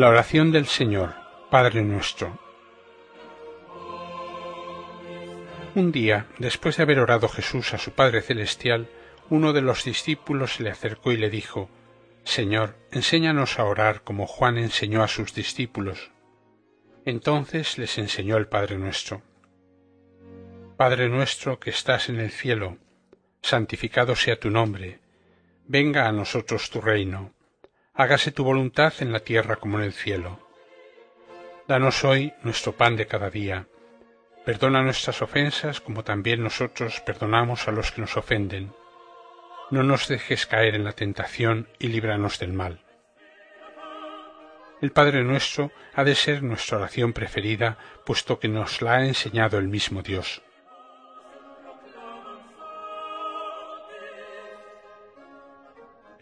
La oración del Señor, Padre nuestro. Un día, después de haber orado Jesús a su Padre Celestial, uno de los discípulos se le acercó y le dijo, Señor, enséñanos a orar como Juan enseñó a sus discípulos. Entonces les enseñó el Padre nuestro. Padre nuestro que estás en el cielo, santificado sea tu nombre, venga a nosotros tu reino, hágase tu voluntad en la tierra como en el cielo. Danos hoy nuestro pan de cada día Perdona nuestras ofensas como también nosotros perdonamos a los que nos ofenden. No nos dejes caer en la tentación y líbranos del mal. El Padre nuestro ha de ser nuestra oración preferida, puesto que nos la ha enseñado el mismo Dios.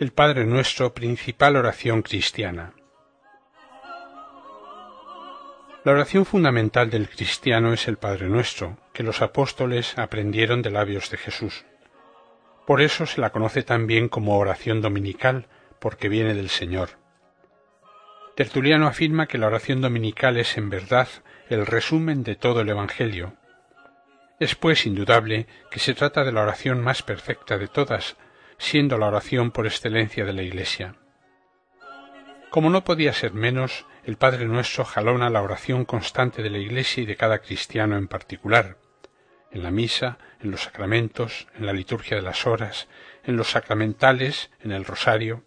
El Padre nuestro, principal oración cristiana. La oración fundamental del cristiano es el Padre Nuestro, que los apóstoles aprendieron de labios de Jesús. Por eso se la conoce también como oración dominical, porque viene del Señor. Tertuliano afirma que la oración dominical es en verdad el resumen de todo el Evangelio. Es pues indudable que se trata de la oración más perfecta de todas, siendo la oración por excelencia de la Iglesia. Como no podía ser menos, el Padre Nuestro jalona la oración constante de la Iglesia y de cada cristiano en particular, en la misa, en los sacramentos, en la liturgia de las horas, en los sacramentales, en el rosario.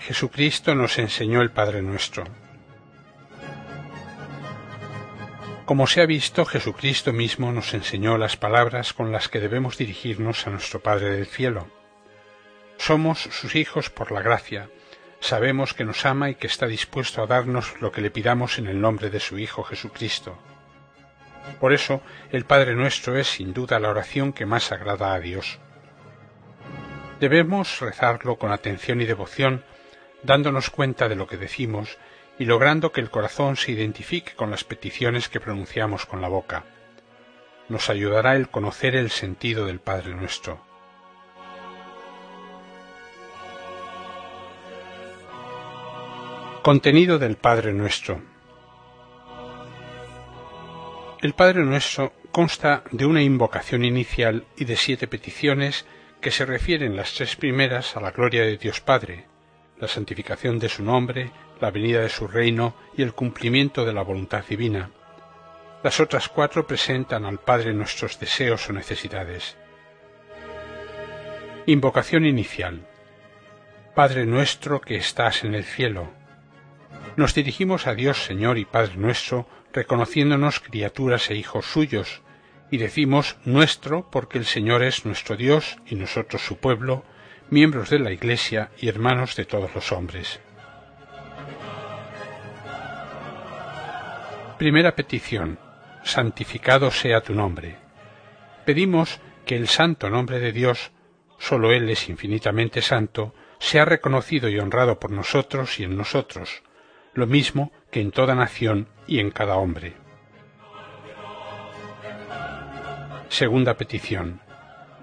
Jesucristo nos enseñó el Padre Nuestro. Como se ha visto, Jesucristo mismo nos enseñó las palabras con las que debemos dirigirnos a nuestro Padre del cielo. Somos sus hijos por la gracia. Sabemos que nos ama y que está dispuesto a darnos lo que le pidamos en el nombre de su Hijo Jesucristo. Por eso, el Padre nuestro es sin duda la oración que más agrada a Dios. Debemos rezarlo con atención y devoción, dándonos cuenta de lo que decimos y logrando que el corazón se identifique con las peticiones que pronunciamos con la boca. Nos ayudará el conocer el sentido del Padre nuestro. Contenido del Padre Nuestro. El Padre Nuestro consta de una invocación inicial y de siete peticiones que se refieren las tres primeras a la gloria de Dios Padre, la santificación de su nombre, la venida de su reino y el cumplimiento de la voluntad divina. Las otras cuatro presentan al Padre nuestros deseos o necesidades. Invocación inicial. Padre nuestro que estás en el cielo, nos dirigimos a Dios Señor y Padre nuestro, reconociéndonos criaturas e hijos suyos, y decimos nuestro porque el Señor es nuestro Dios y nosotros su pueblo, miembros de la Iglesia y hermanos de todos los hombres. Primera petición. Santificado sea tu nombre. Pedimos que el santo nombre de Dios, sólo Él es infinitamente santo, sea reconocido y honrado por nosotros y en nosotros, lo mismo que en toda nación y en cada hombre. Segunda petición.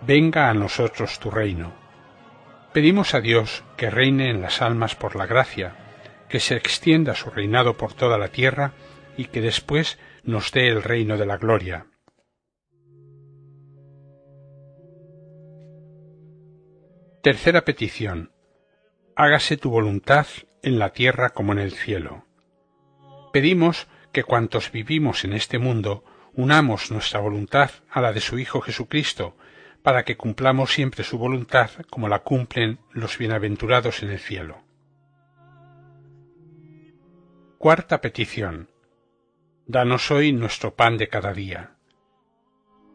Venga a nosotros tu reino. Pedimos a Dios que reine en las almas por la gracia, que se extienda su reinado por toda la tierra y que después nos dé el reino de la gloria. Tercera petición. Hágase tu voluntad en la tierra como en el cielo. Pedimos que cuantos vivimos en este mundo unamos nuestra voluntad a la de su Hijo Jesucristo, para que cumplamos siempre su voluntad como la cumplen los bienaventurados en el cielo. Cuarta petición. Danos hoy nuestro pan de cada día.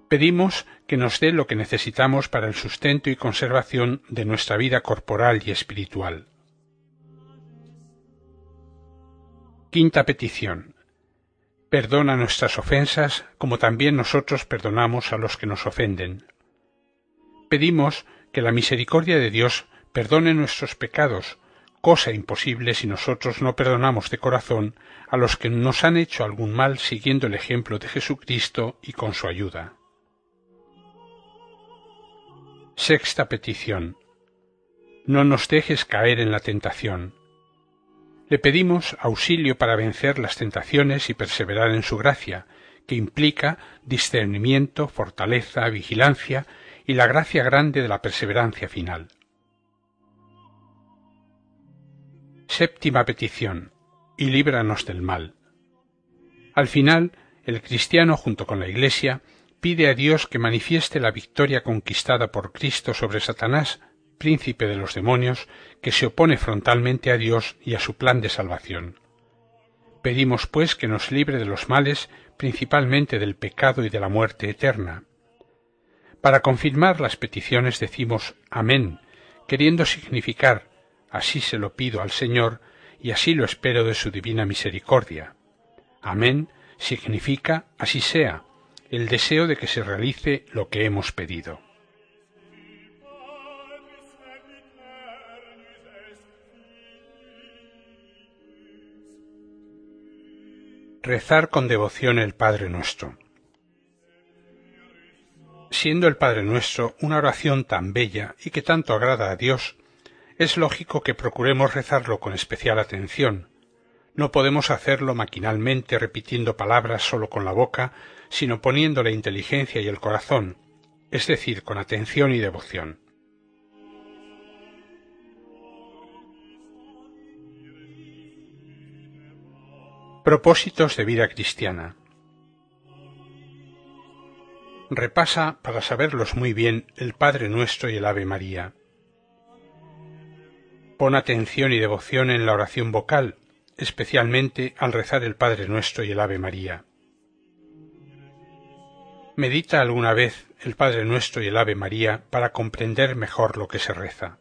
Pedimos que nos dé lo que necesitamos para el sustento y conservación de nuestra vida corporal y espiritual. Quinta petición. Perdona nuestras ofensas como también nosotros perdonamos a los que nos ofenden. Pedimos que la misericordia de Dios perdone nuestros pecados, cosa imposible si nosotros no perdonamos de corazón a los que nos han hecho algún mal siguiendo el ejemplo de Jesucristo y con su ayuda. Sexta petición. No nos dejes caer en la tentación. Le pedimos auxilio para vencer las tentaciones y perseverar en su gracia, que implica discernimiento, fortaleza, vigilancia y la gracia grande de la perseverancia final. Séptima petición. Y líbranos del mal. Al final, el cristiano junto con la Iglesia pide a Dios que manifieste la victoria conquistada por Cristo sobre Satanás, príncipe de los demonios, que se opone frontalmente a Dios y a su plan de salvación. Pedimos, pues, que nos libre de los males, principalmente del pecado y de la muerte eterna. Para confirmar las peticiones decimos Amén, queriendo significar así se lo pido al Señor y así lo espero de su divina misericordia. Amén significa así sea, el deseo de que se realice lo que hemos pedido. Rezar con devoción el Padre Nuestro. Siendo el Padre Nuestro una oración tan bella y que tanto agrada a Dios, es lógico que procuremos rezarlo con especial atención. No podemos hacerlo maquinalmente repitiendo palabras solo con la boca, sino poniendo la inteligencia y el corazón, es decir, con atención y devoción. Propósitos de vida cristiana. Repasa, para saberlos muy bien, el Padre Nuestro y el Ave María. Pon atención y devoción en la oración vocal, especialmente al rezar el Padre Nuestro y el Ave María. Medita alguna vez el Padre Nuestro y el Ave María para comprender mejor lo que se reza.